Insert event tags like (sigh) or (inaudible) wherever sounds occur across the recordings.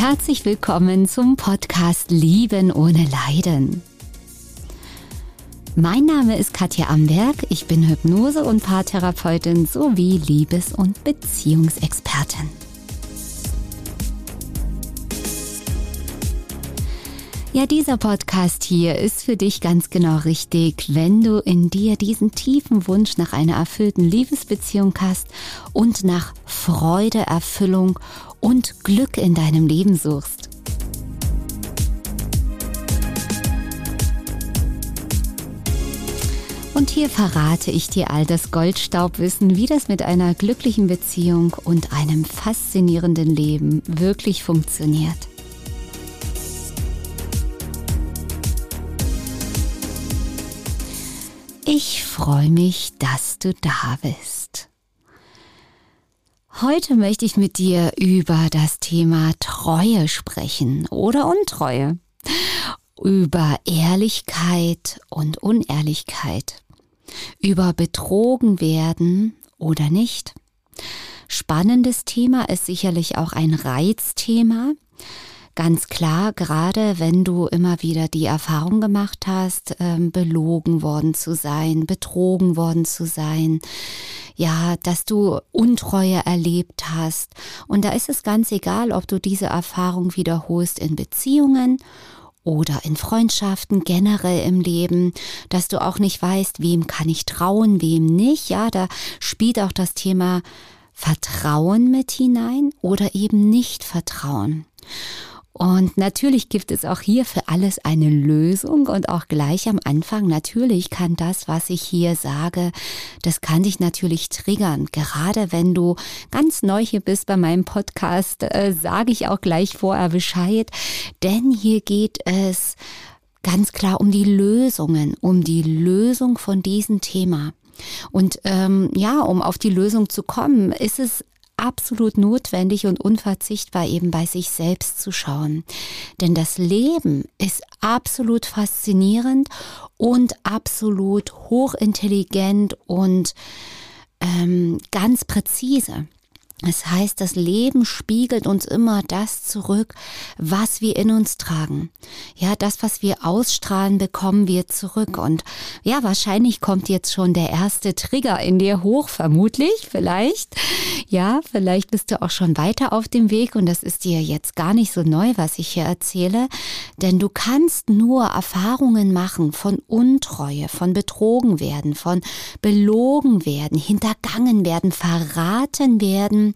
herzlich willkommen zum Podcast Lieben ohne Leiden. Mein Name ist Katja Amberg, ich bin Hypnose- und Paartherapeutin sowie Liebes- und Beziehungsexpertin. Ja, dieser Podcast hier ist für dich ganz genau richtig, wenn du in dir diesen tiefen Wunsch nach einer erfüllten Liebesbeziehung hast und nach Freude, Erfüllung und Glück in deinem Leben suchst. Und hier verrate ich dir all das Goldstaubwissen, wie das mit einer glücklichen Beziehung und einem faszinierenden Leben wirklich funktioniert. Ich freue mich, dass du da bist. Heute möchte ich mit dir über das Thema Treue sprechen oder Untreue, über Ehrlichkeit und Unehrlichkeit, über betrogen werden oder nicht. Spannendes Thema ist sicherlich auch ein Reizthema. Ganz klar, gerade wenn du immer wieder die Erfahrung gemacht hast, ähm, belogen worden zu sein, betrogen worden zu sein, ja, dass du Untreue erlebt hast. Und da ist es ganz egal, ob du diese Erfahrung wiederholst in Beziehungen oder in Freundschaften generell im Leben, dass du auch nicht weißt, wem kann ich trauen, wem nicht. Ja, da spielt auch das Thema Vertrauen mit hinein oder eben nicht Vertrauen. Und natürlich gibt es auch hier für alles eine Lösung und auch gleich am Anfang, natürlich kann das, was ich hier sage, das kann dich natürlich triggern. Gerade wenn du ganz neu hier bist bei meinem Podcast, äh, sage ich auch gleich vorher Bescheid, denn hier geht es ganz klar um die Lösungen, um die Lösung von diesem Thema. Und ähm, ja, um auf die Lösung zu kommen, ist es absolut notwendig und unverzichtbar, eben bei sich selbst zu schauen. Denn das Leben ist absolut faszinierend und absolut hochintelligent und ähm, ganz präzise. Das heißt, das Leben spiegelt uns immer das zurück, was wir in uns tragen. Ja, das, was wir ausstrahlen, bekommen wir zurück. Und ja, wahrscheinlich kommt jetzt schon der erste Trigger in dir hoch, vermutlich, vielleicht. Ja, vielleicht bist du auch schon weiter auf dem Weg und das ist dir jetzt gar nicht so neu, was ich hier erzähle. Denn du kannst nur Erfahrungen machen von Untreue, von betrogen werden, von belogen werden, hintergangen werden, verraten werden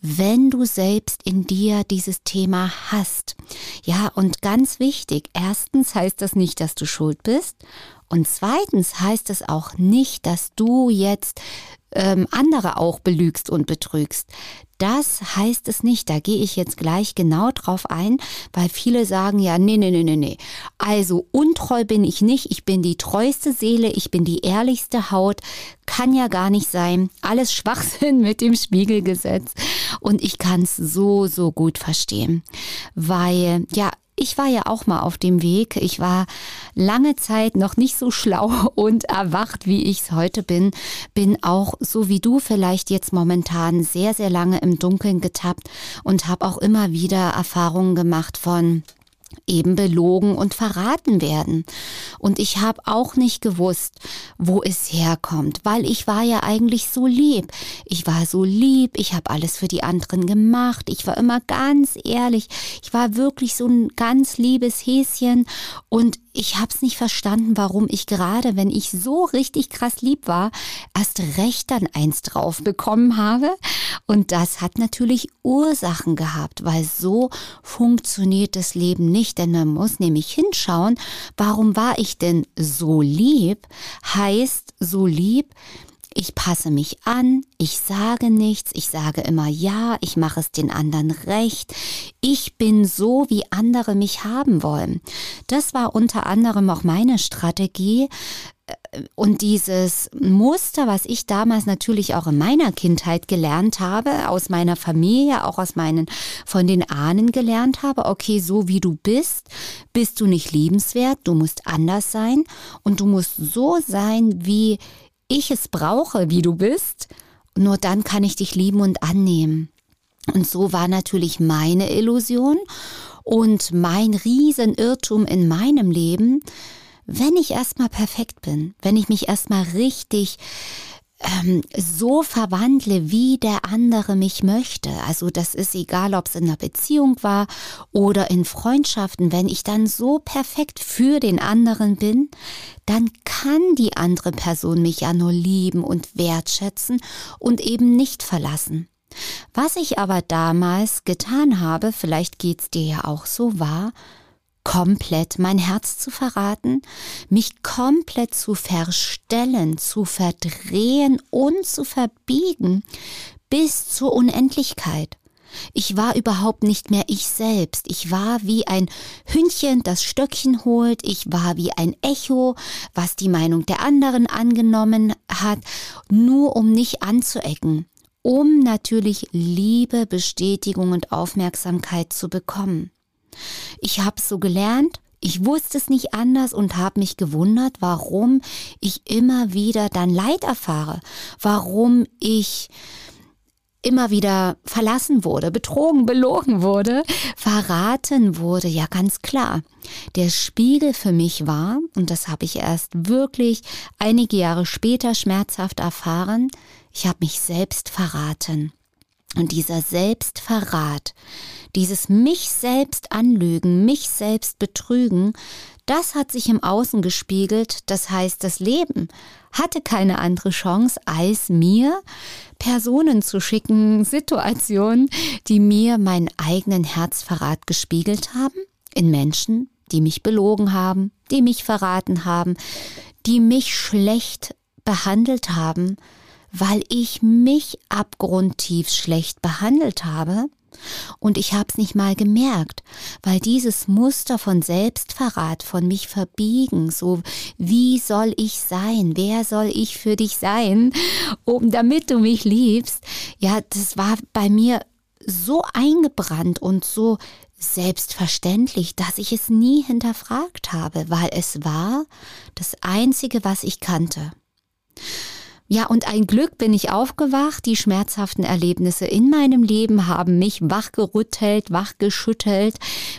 wenn du selbst in dir dieses Thema hast. Ja, und ganz wichtig, erstens heißt das nicht, dass du schuld bist. Und zweitens heißt es auch nicht, dass du jetzt ähm, andere auch belügst und betrügst. Das heißt es nicht. Da gehe ich jetzt gleich genau drauf ein, weil viele sagen ja, nee, nee, nee, nee, nee. Also untreu bin ich nicht. Ich bin die treueste Seele. Ich bin die ehrlichste Haut. Kann ja gar nicht sein. Alles Schwachsinn mit dem Spiegelgesetz. Und ich kann es so, so gut verstehen. Weil, ja, ich war ja auch mal auf dem Weg. Ich war lange Zeit noch nicht so schlau (laughs) und erwacht, wie ich es heute bin. Bin auch so wie du vielleicht jetzt momentan sehr, sehr lange im Dunkeln getappt und habe auch immer wieder Erfahrungen gemacht von eben belogen und verraten werden. Und ich habe auch nicht gewusst, wo es herkommt, weil ich war ja eigentlich so lieb. Ich war so lieb, ich habe alles für die anderen gemacht, ich war immer ganz ehrlich, ich war wirklich so ein ganz liebes Häschen und ich habe es nicht verstanden, warum ich gerade, wenn ich so richtig krass lieb war, erst recht dann eins drauf bekommen habe. Und das hat natürlich Ursachen gehabt, weil so funktioniert das Leben nicht. Denn man muss nämlich hinschauen, warum war ich denn so lieb? Heißt so lieb, ich passe mich an, ich sage nichts, ich sage immer ja, ich mache es den anderen recht. Ich bin so, wie andere mich haben wollen. Das war unter anderem auch meine Strategie, und dieses Muster, was ich damals natürlich auch in meiner Kindheit gelernt habe, aus meiner Familie, auch aus meinen, von den Ahnen gelernt habe, okay, so wie du bist, bist du nicht liebenswert, du musst anders sein und du musst so sein, wie ich es brauche, wie du bist. Nur dann kann ich dich lieben und annehmen. Und so war natürlich meine Illusion und mein Riesenirrtum in meinem Leben, wenn ich erstmal perfekt bin, wenn ich mich erstmal richtig ähm, so verwandle, wie der andere mich möchte. Also das ist egal, ob es in einer Beziehung war oder in Freundschaften. Wenn ich dann so perfekt für den anderen bin, dann kann die andere Person mich ja nur lieben und wertschätzen und eben nicht verlassen. Was ich aber damals getan habe, vielleicht geht's dir ja auch so, war, komplett mein Herz zu verraten, mich komplett zu verstellen, zu verdrehen und zu verbiegen bis zur Unendlichkeit. Ich war überhaupt nicht mehr ich selbst. Ich war wie ein Hündchen, das Stöckchen holt. Ich war wie ein Echo, was die Meinung der anderen angenommen hat, nur um nicht anzuecken, um natürlich Liebe, Bestätigung und Aufmerksamkeit zu bekommen. Ich habe so gelernt, ich wusste es nicht anders und habe mich gewundert, warum ich immer wieder dann Leid erfahre, warum ich immer wieder verlassen wurde, betrogen, belogen wurde, verraten wurde, ja ganz klar. Der Spiegel für mich war, und das habe ich erst wirklich einige Jahre später schmerzhaft erfahren, ich habe mich selbst verraten. Und dieser Selbstverrat, dieses mich selbst anlügen, mich selbst betrügen, das hat sich im Außen gespiegelt. Das heißt, das Leben hatte keine andere Chance, als mir Personen zu schicken, Situationen, die mir meinen eigenen Herzverrat gespiegelt haben, in Menschen, die mich belogen haben, die mich verraten haben, die mich schlecht behandelt haben, weil ich mich abgrundtief schlecht behandelt habe. Und ich hab's nicht mal gemerkt, weil dieses Muster von Selbstverrat, von mich verbiegen, so wie soll ich sein, wer soll ich für dich sein, um damit du mich liebst, ja, das war bei mir so eingebrannt und so selbstverständlich, dass ich es nie hinterfragt habe, weil es war das Einzige, was ich kannte. Ja, und ein Glück bin ich aufgewacht. Die schmerzhaften Erlebnisse in meinem Leben haben mich wachgerüttelt, wachgeschüttelt,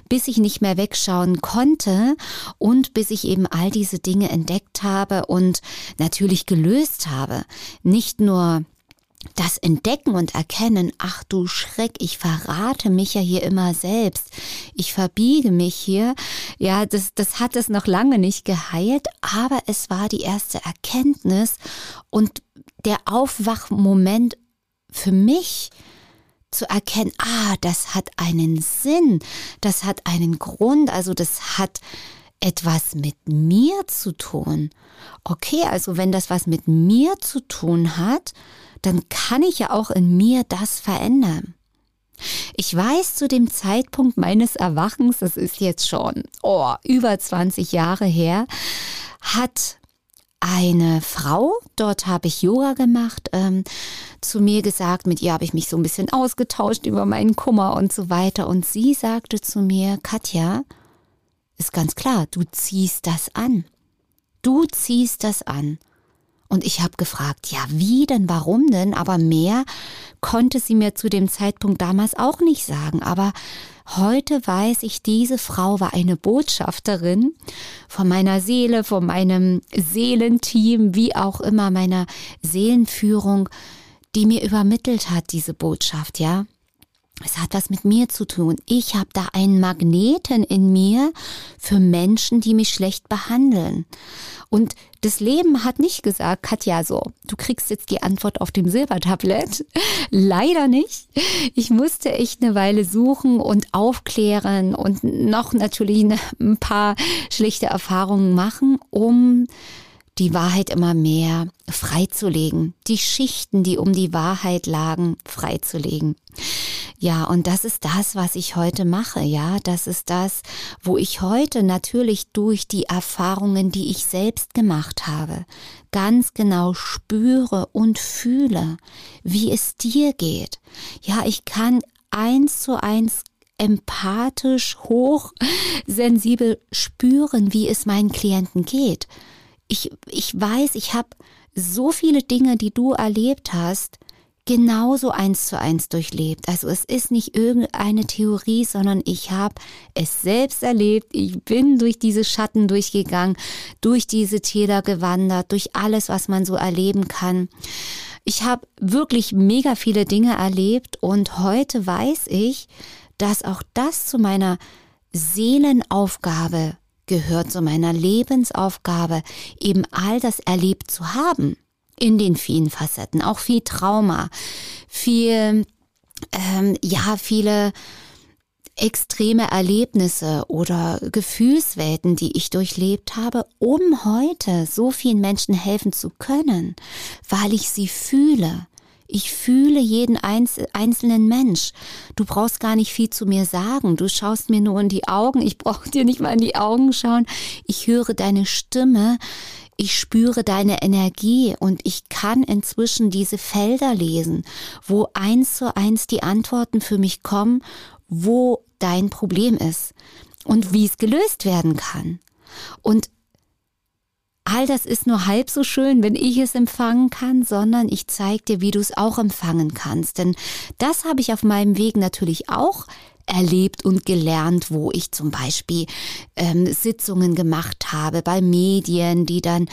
bis ich nicht mehr wegschauen konnte und bis ich eben all diese Dinge entdeckt habe und natürlich gelöst habe. Nicht nur das Entdecken und Erkennen, ach du Schreck, ich verrate mich ja hier immer selbst, ich verbiege mich hier, ja, das, das hat es noch lange nicht geheilt, aber es war die erste Erkenntnis und der Aufwachmoment für mich, zu erkennen, ah, das hat einen Sinn, das hat einen Grund, also das hat etwas mit mir zu tun. Okay, also wenn das was mit mir zu tun hat, dann kann ich ja auch in mir das verändern. Ich weiß zu dem Zeitpunkt meines Erwachens, das ist jetzt schon oh, über 20 Jahre her, hat eine Frau, dort habe ich Yoga gemacht, ähm, zu mir gesagt, mit ihr habe ich mich so ein bisschen ausgetauscht über meinen Kummer und so weiter. Und sie sagte zu mir, Katja, ist ganz klar, du ziehst das an. Du ziehst das an. Und ich habe gefragt, ja, wie denn, warum denn? Aber mehr konnte sie mir zu dem Zeitpunkt damals auch nicht sagen. Aber heute weiß ich, diese Frau war eine Botschafterin von meiner Seele, von meinem Seelenteam, wie auch immer, meiner Seelenführung, die mir übermittelt hat, diese Botschaft, ja. Es hat was mit mir zu tun. Ich habe da einen Magneten in mir für Menschen, die mich schlecht behandeln. Und das Leben hat nicht gesagt, Katja, so, du kriegst jetzt die Antwort auf dem Silbertablett. (laughs) Leider nicht. Ich musste echt eine Weile suchen und aufklären und noch natürlich ein paar schlechte Erfahrungen machen, um die Wahrheit immer mehr freizulegen, die Schichten, die um die Wahrheit lagen, freizulegen. Ja, und das ist das, was ich heute mache, ja, das ist das, wo ich heute natürlich durch die Erfahrungen, die ich selbst gemacht habe, ganz genau spüre und fühle, wie es dir geht. Ja, ich kann eins zu eins empathisch, hochsensibel spüren, wie es meinen Klienten geht ich, ich weiß, ich habe so viele Dinge, die du erlebt hast, genauso eins zu eins durchlebt. Also es ist nicht irgendeine Theorie, sondern ich habe es selbst erlebt. Ich bin durch diese Schatten durchgegangen, durch diese Täler gewandert, durch alles, was man so erleben kann. Ich habe wirklich mega viele Dinge erlebt und heute weiß ich, dass auch das zu meiner Seelenaufgabe gehört, zu meiner Lebensaufgabe, eben all das erlebt zu haben in den vielen Facetten, auch viel Trauma, viel, ähm, ja, viele extreme Erlebnisse oder Gefühlswelten, die ich durchlebt habe, um heute so vielen Menschen helfen zu können, weil ich sie fühle. Ich fühle jeden einzelnen Mensch. Du brauchst gar nicht viel zu mir sagen. Du schaust mir nur in die Augen. Ich brauche (laughs) dir nicht mal in die Augen schauen. Ich höre deine Stimme ich spüre deine Energie und ich kann inzwischen diese Felder lesen, wo eins zu eins die Antworten für mich kommen, wo dein Problem ist und wie es gelöst werden kann. Und all das ist nur halb so schön, wenn ich es empfangen kann, sondern ich zeige dir, wie du es auch empfangen kannst. Denn das habe ich auf meinem Weg natürlich auch erlebt und gelernt, wo ich zum Beispiel ähm, Sitzungen gemacht habe bei Medien, die dann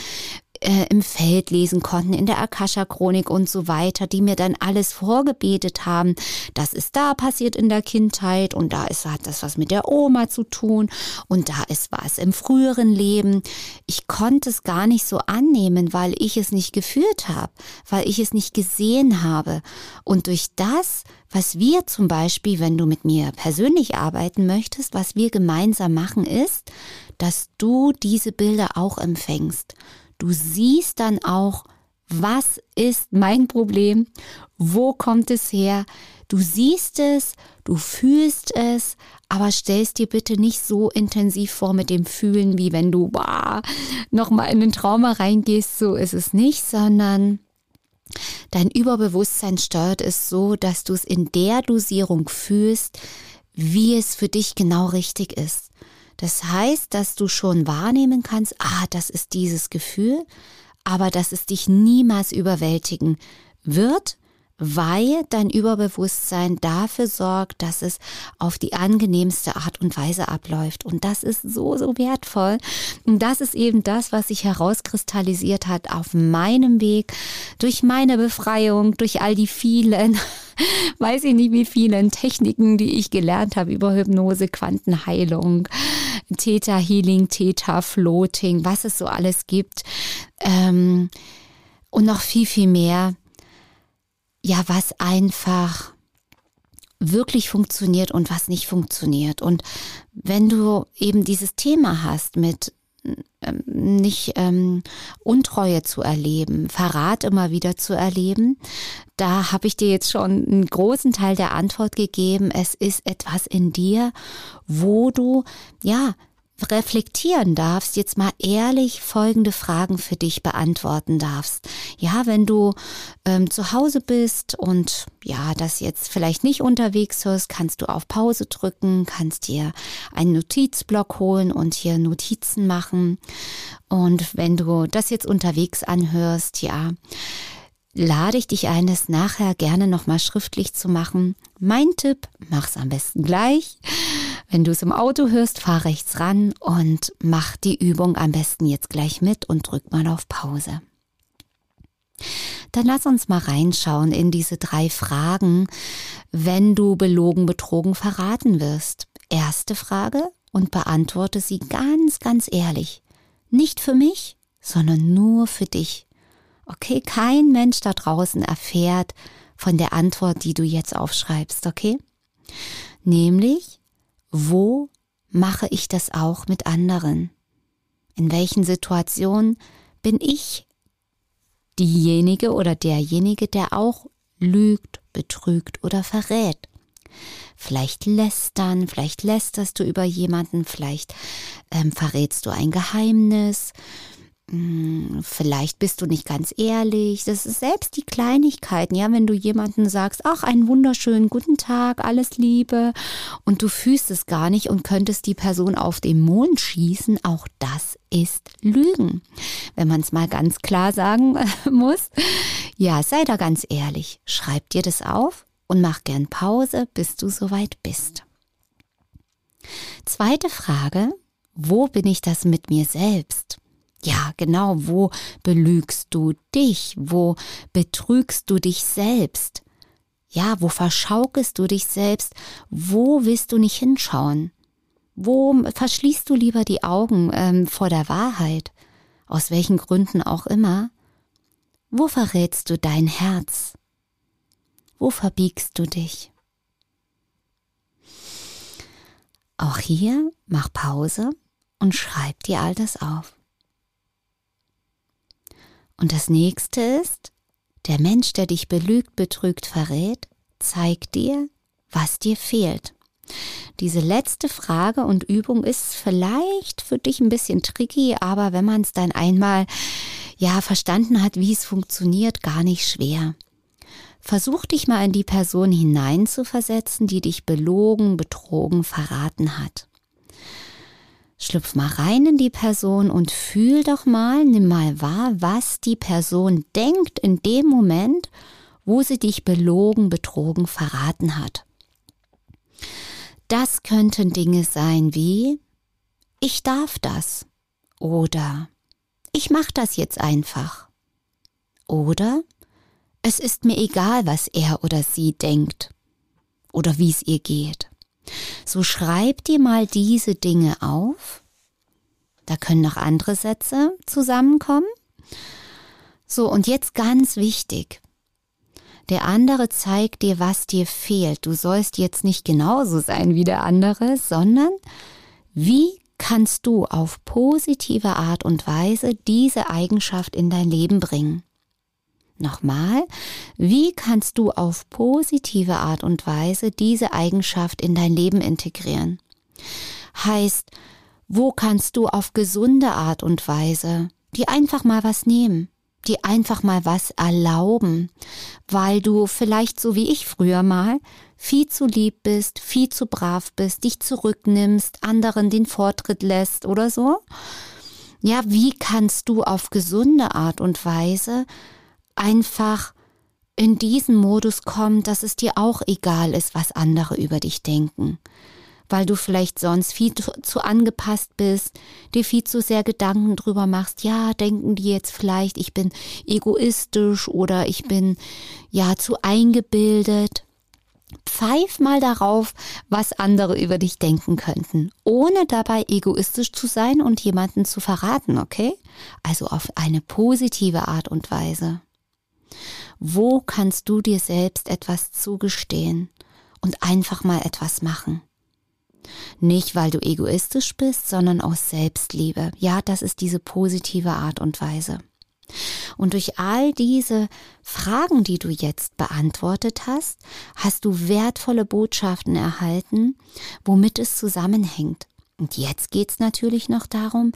äh, im Feld lesen konnten, in der Akasha-Chronik und so weiter, die mir dann alles vorgebetet haben. Das ist da passiert in der Kindheit und da ist, hat das was mit der Oma zu tun und da ist was im früheren Leben. Ich konnte es gar nicht so annehmen, weil ich es nicht gefühlt habe, weil ich es nicht gesehen habe. Und durch das, was wir zum Beispiel, wenn du mit mir persönlich arbeiten möchtest, was wir gemeinsam machen, ist, dass du diese Bilder auch empfängst. Du siehst dann auch, was ist mein Problem, wo kommt es her. Du siehst es, du fühlst es, aber stellst dir bitte nicht so intensiv vor mit dem Fühlen, wie wenn du bah, nochmal in den Trauma reingehst. So ist es nicht, sondern dein Überbewusstsein steuert es so, dass du es in der Dosierung fühlst, wie es für dich genau richtig ist. Das heißt, dass du schon wahrnehmen kannst, ah, das ist dieses Gefühl, aber dass es dich niemals überwältigen wird, weil dein Überbewusstsein dafür sorgt, dass es auf die angenehmste Art und Weise abläuft. Und das ist so, so wertvoll. Und das ist eben das, was sich herauskristallisiert hat auf meinem Weg, durch meine Befreiung, durch all die vielen (laughs) weiß ich nicht, wie vielen Techniken, die ich gelernt habe über Hypnose, Quantenheilung, Theta Healing, Theta Floating, was es so alles gibt. Ähm, und noch viel, viel mehr ja, was einfach wirklich funktioniert und was nicht funktioniert. Und wenn du eben dieses Thema hast mit ähm, nicht ähm, Untreue zu erleben, Verrat immer wieder zu erleben, da habe ich dir jetzt schon einen großen Teil der Antwort gegeben. Es ist etwas in dir, wo du ja reflektieren darfst, jetzt mal ehrlich folgende Fragen für dich beantworten darfst. Ja, wenn du ähm, zu Hause bist und ja, das jetzt vielleicht nicht unterwegs hörst, kannst du auf Pause drücken, kannst dir einen Notizblock holen und hier Notizen machen. Und wenn du das jetzt unterwegs anhörst, ja, lade ich dich ein, es nachher gerne nochmal schriftlich zu machen. Mein Tipp, mach's am besten gleich. Wenn du es im Auto hörst, fahr rechts ran und mach die Übung am besten jetzt gleich mit und drück mal auf Pause. Dann lass uns mal reinschauen in diese drei Fragen, wenn du belogen, betrogen, verraten wirst. Erste Frage und beantworte sie ganz, ganz ehrlich. Nicht für mich, sondern nur für dich. Okay, kein Mensch da draußen erfährt von der Antwort, die du jetzt aufschreibst, okay? Nämlich, wo mache ich das auch mit anderen? In welchen Situationen bin ich diejenige oder derjenige, der auch lügt, betrügt oder verrät? Vielleicht lästern, vielleicht lästerst du über jemanden, vielleicht ähm, verrätst du ein Geheimnis, vielleicht bist du nicht ganz ehrlich. Das ist selbst die Kleinigkeiten, ja, wenn du jemanden sagst, ach, einen wunderschönen guten Tag, alles Liebe, und du fühlst es gar nicht und könntest die Person auf den Mond schießen, auch das ist Lügen. Wenn man es mal ganz klar sagen (laughs) muss. Ja, sei da ganz ehrlich. Schreib dir das auf und mach gern Pause, bis du soweit bist. Zweite Frage, wo bin ich das mit mir selbst? Ja, genau, wo belügst du dich? Wo betrügst du dich selbst? Ja, wo verschaukelst du dich selbst? Wo willst du nicht hinschauen? Wo verschließt du lieber die Augen ähm, vor der Wahrheit? Aus welchen Gründen auch immer? Wo verrätst du dein Herz? Wo verbiegst du dich? Auch hier mach Pause und schreib dir all das auf. Und das nächste ist, der Mensch, der dich belügt, betrügt, verrät, zeigt dir, was dir fehlt. Diese letzte Frage und Übung ist vielleicht für dich ein bisschen tricky, aber wenn man es dann einmal ja verstanden hat, wie es funktioniert, gar nicht schwer. Versuch dich mal in die Person hineinzuversetzen, die dich belogen, betrogen, verraten hat. Schlüpf mal rein in die Person und fühl doch mal, nimm mal wahr, was die Person denkt in dem Moment, wo sie dich belogen, betrogen, verraten hat. Das könnten Dinge sein wie ich darf das oder ich mach das jetzt einfach oder es ist mir egal, was er oder sie denkt oder wie es ihr geht. So schreib dir mal diese Dinge auf. Da können noch andere Sätze zusammenkommen. So, und jetzt ganz wichtig. Der andere zeigt dir, was dir fehlt. Du sollst jetzt nicht genauso sein wie der andere, sondern wie kannst du auf positive Art und Weise diese Eigenschaft in dein Leben bringen? Nochmal, wie kannst du auf positive Art und Weise diese Eigenschaft in dein Leben integrieren? Heißt, wo kannst du auf gesunde Art und Weise die einfach mal was nehmen, die einfach mal was erlauben, weil du vielleicht so wie ich früher mal viel zu lieb bist, viel zu brav bist, dich zurücknimmst, anderen den Vortritt lässt oder so? Ja, wie kannst du auf gesunde Art und Weise einfach in diesen Modus kommen, dass es dir auch egal ist, was andere über dich denken. Weil du vielleicht sonst viel zu, zu angepasst bist, dir viel zu sehr Gedanken drüber machst, ja, denken die jetzt vielleicht, ich bin egoistisch oder ich bin ja zu eingebildet. Pfeif mal darauf, was andere über dich denken könnten, ohne dabei egoistisch zu sein und jemanden zu verraten, okay? Also auf eine positive Art und Weise. Wo kannst du dir selbst etwas zugestehen und einfach mal etwas machen? Nicht, weil du egoistisch bist, sondern aus Selbstliebe. Ja, das ist diese positive Art und Weise. Und durch all diese Fragen, die du jetzt beantwortet hast, hast du wertvolle Botschaften erhalten, womit es zusammenhängt. Und jetzt geht es natürlich noch darum,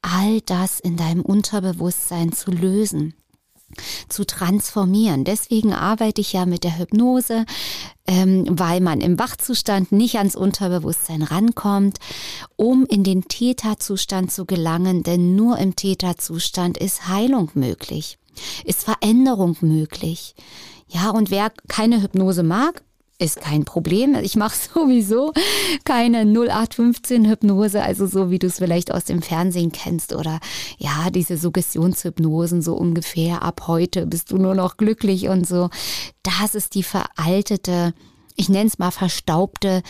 all das in deinem Unterbewusstsein zu lösen zu transformieren. Deswegen arbeite ich ja mit der Hypnose, ähm, weil man im Wachzustand nicht ans Unterbewusstsein rankommt, um in den Täterzustand zu gelangen, denn nur im Täterzustand ist Heilung möglich, ist Veränderung möglich. Ja, und wer keine Hypnose mag, ist kein Problem. Ich mache (laughs) sowieso keine 0815 Hypnose, also so wie du es vielleicht aus dem Fernsehen kennst oder ja, diese Suggestionshypnosen so ungefähr ab heute bist du nur noch glücklich und so. Das ist die veraltete, ich nenne es mal verstaubte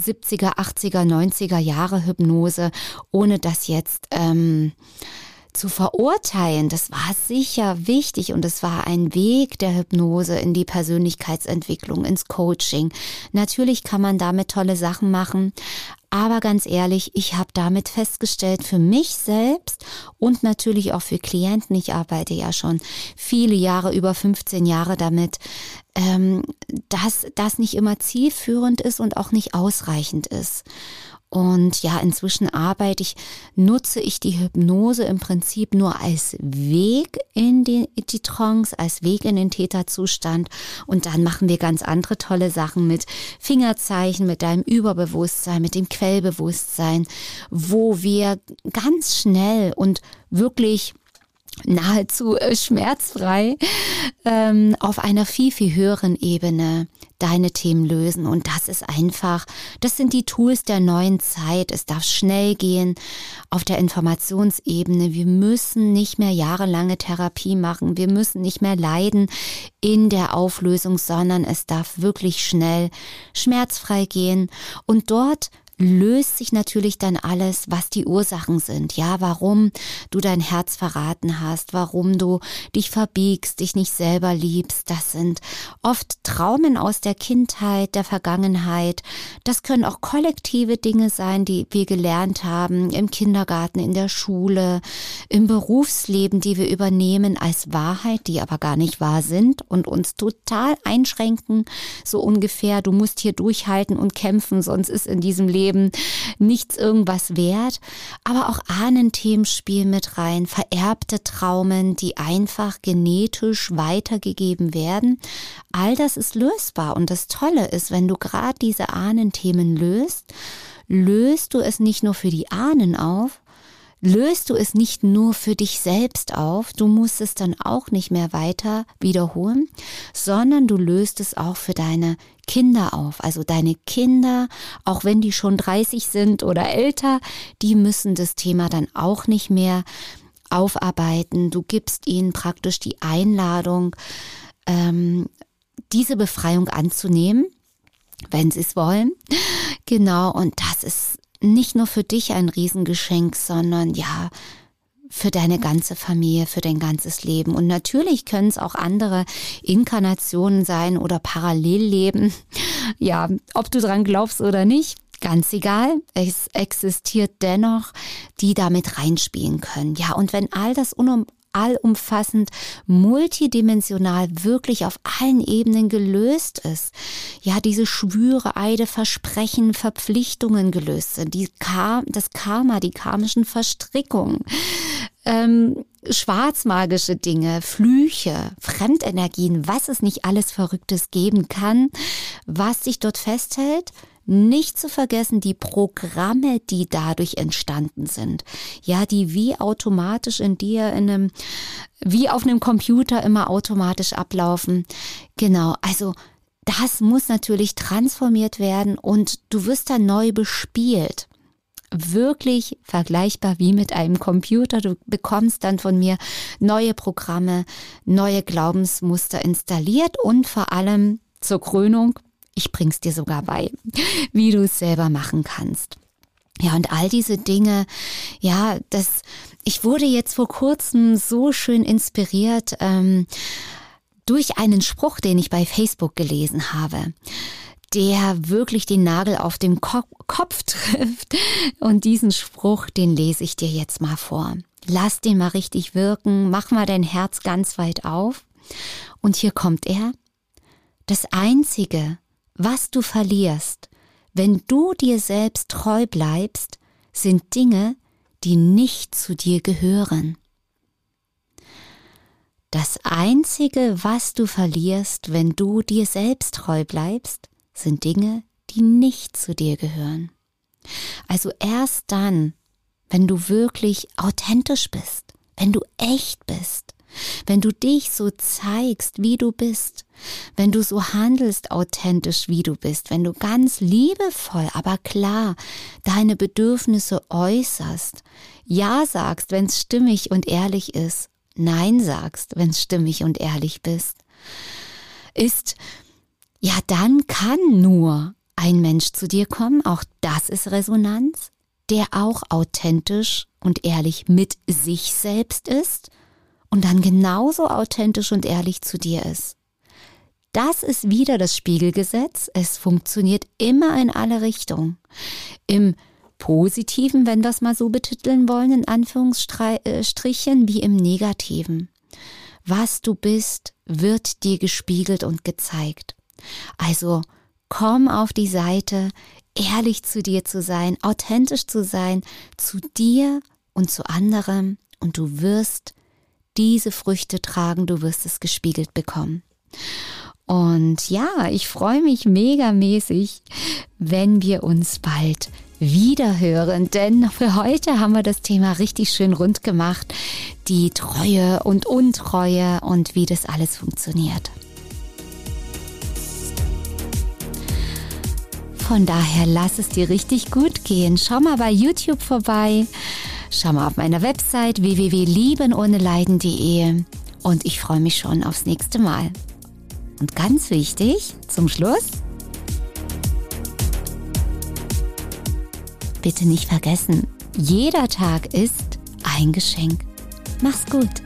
70er, 80er, 90er Jahre Hypnose, ohne dass jetzt ähm, zu verurteilen, das war sicher wichtig und es war ein Weg der Hypnose in die Persönlichkeitsentwicklung, ins Coaching. Natürlich kann man damit tolle Sachen machen, aber ganz ehrlich, ich habe damit festgestellt, für mich selbst und natürlich auch für Klienten, ich arbeite ja schon viele Jahre, über 15 Jahre damit, ähm, dass das nicht immer zielführend ist und auch nicht ausreichend ist. Und ja, inzwischen arbeite ich, nutze ich die Hypnose im Prinzip nur als Weg in die, die Trance, als Weg in den Täterzustand. Und dann machen wir ganz andere tolle Sachen mit Fingerzeichen, mit deinem Überbewusstsein, mit dem Quellbewusstsein, wo wir ganz schnell und wirklich nahezu äh, schmerzfrei ähm, auf einer viel, viel höheren Ebene deine Themen lösen. Und das ist einfach, das sind die Tools der neuen Zeit. Es darf schnell gehen auf der Informationsebene. Wir müssen nicht mehr jahrelange Therapie machen. Wir müssen nicht mehr leiden in der Auflösung, sondern es darf wirklich schnell schmerzfrei gehen. Und dort löst sich natürlich dann alles, was die Ursachen sind. Ja, warum du dein Herz verraten hast, warum du dich verbiegst, dich nicht selber liebst. Das sind oft Traumen aus der Kindheit, der Vergangenheit. Das können auch kollektive Dinge sein, die wir gelernt haben im Kindergarten, in der Schule, im Berufsleben, die wir übernehmen als Wahrheit, die aber gar nicht wahr sind und uns total einschränken. So ungefähr, du musst hier durchhalten und kämpfen, sonst ist in diesem Leben Leben nichts irgendwas wert. Aber auch Ahnenthemen spielen mit rein, vererbte Traumen, die einfach genetisch weitergegeben werden. All das ist lösbar. Und das Tolle ist, wenn du gerade diese Ahnenthemen löst, löst du es nicht nur für die Ahnen auf, löst du es nicht nur für dich selbst auf, du musst es dann auch nicht mehr weiter wiederholen, sondern du löst es auch für deine Kinder auf. Also deine Kinder, auch wenn die schon 30 sind oder älter, die müssen das Thema dann auch nicht mehr aufarbeiten. Du gibst ihnen praktisch die Einladung, ähm, diese Befreiung anzunehmen, wenn sie es wollen. Genau, und das ist nicht nur für dich ein Riesengeschenk, sondern ja, für deine ganze Familie, für dein ganzes Leben. Und natürlich können es auch andere Inkarnationen sein oder Parallelleben. (laughs) Ja, ob du dran glaubst oder nicht, ganz egal. Es existiert dennoch, die damit reinspielen können. Ja, und wenn all das allumfassend, multidimensional wirklich auf allen Ebenen gelöst ist. Ja, diese Schwüre, Eide, Versprechen, Verpflichtungen gelöst sind, die Kar das Karma, die karmischen Verstrickungen, ähm, schwarzmagische Dinge, Flüche, Fremdenergien, was es nicht alles Verrücktes geben kann, was sich dort festhält, nicht zu vergessen die Programme, die dadurch entstanden sind. Ja, die wie automatisch in dir in einem, wie auf einem Computer immer automatisch ablaufen. Genau. Also, das muss natürlich transformiert werden und du wirst dann neu bespielt wirklich vergleichbar wie mit einem Computer. Du bekommst dann von mir neue Programme, neue Glaubensmuster installiert und vor allem zur Krönung ich bring's dir sogar bei, wie du es selber machen kannst. Ja, und all diese Dinge, ja, das, ich wurde jetzt vor kurzem so schön inspiriert ähm, durch einen Spruch, den ich bei Facebook gelesen habe der wirklich den Nagel auf dem Ko Kopf trifft. Und diesen Spruch, den lese ich dir jetzt mal vor. Lass den mal richtig wirken, mach mal dein Herz ganz weit auf. Und hier kommt er. Das Einzige, was du verlierst, wenn du dir selbst treu bleibst, sind Dinge, die nicht zu dir gehören. Das Einzige, was du verlierst, wenn du dir selbst treu bleibst, sind Dinge, die nicht zu dir gehören. Also erst dann, wenn du wirklich authentisch bist, wenn du echt bist, wenn du dich so zeigst, wie du bist, wenn du so handelst authentisch, wie du bist, wenn du ganz liebevoll, aber klar deine Bedürfnisse äußerst, ja sagst, wenn es stimmig und ehrlich ist, nein sagst, wenn es stimmig und ehrlich bist, ist, ja, dann kann nur ein Mensch zu dir kommen, auch das ist Resonanz, der auch authentisch und ehrlich mit sich selbst ist und dann genauso authentisch und ehrlich zu dir ist. Das ist wieder das Spiegelgesetz. Es funktioniert immer in alle Richtungen. Im Positiven, wenn wir es mal so betiteln wollen, in Anführungsstrichen, wie im Negativen. Was du bist, wird dir gespiegelt und gezeigt. Also komm auf die Seite ehrlich zu dir zu sein, authentisch zu sein, zu dir und zu anderem und du wirst diese Früchte tragen, du wirst es gespiegelt bekommen. Und ja, ich freue mich megamäßig, wenn wir uns bald wiederhören, denn für heute haben wir das Thema richtig schön rund gemacht, die Treue und Untreue und wie das alles funktioniert. Von daher lass es dir richtig gut gehen. Schau mal bei YouTube vorbei. Schau mal auf meiner Website www.liebenohneleiden.de und ich freue mich schon aufs nächste Mal. Und ganz wichtig, zum Schluss, bitte nicht vergessen, jeder Tag ist ein Geschenk. Mach's gut.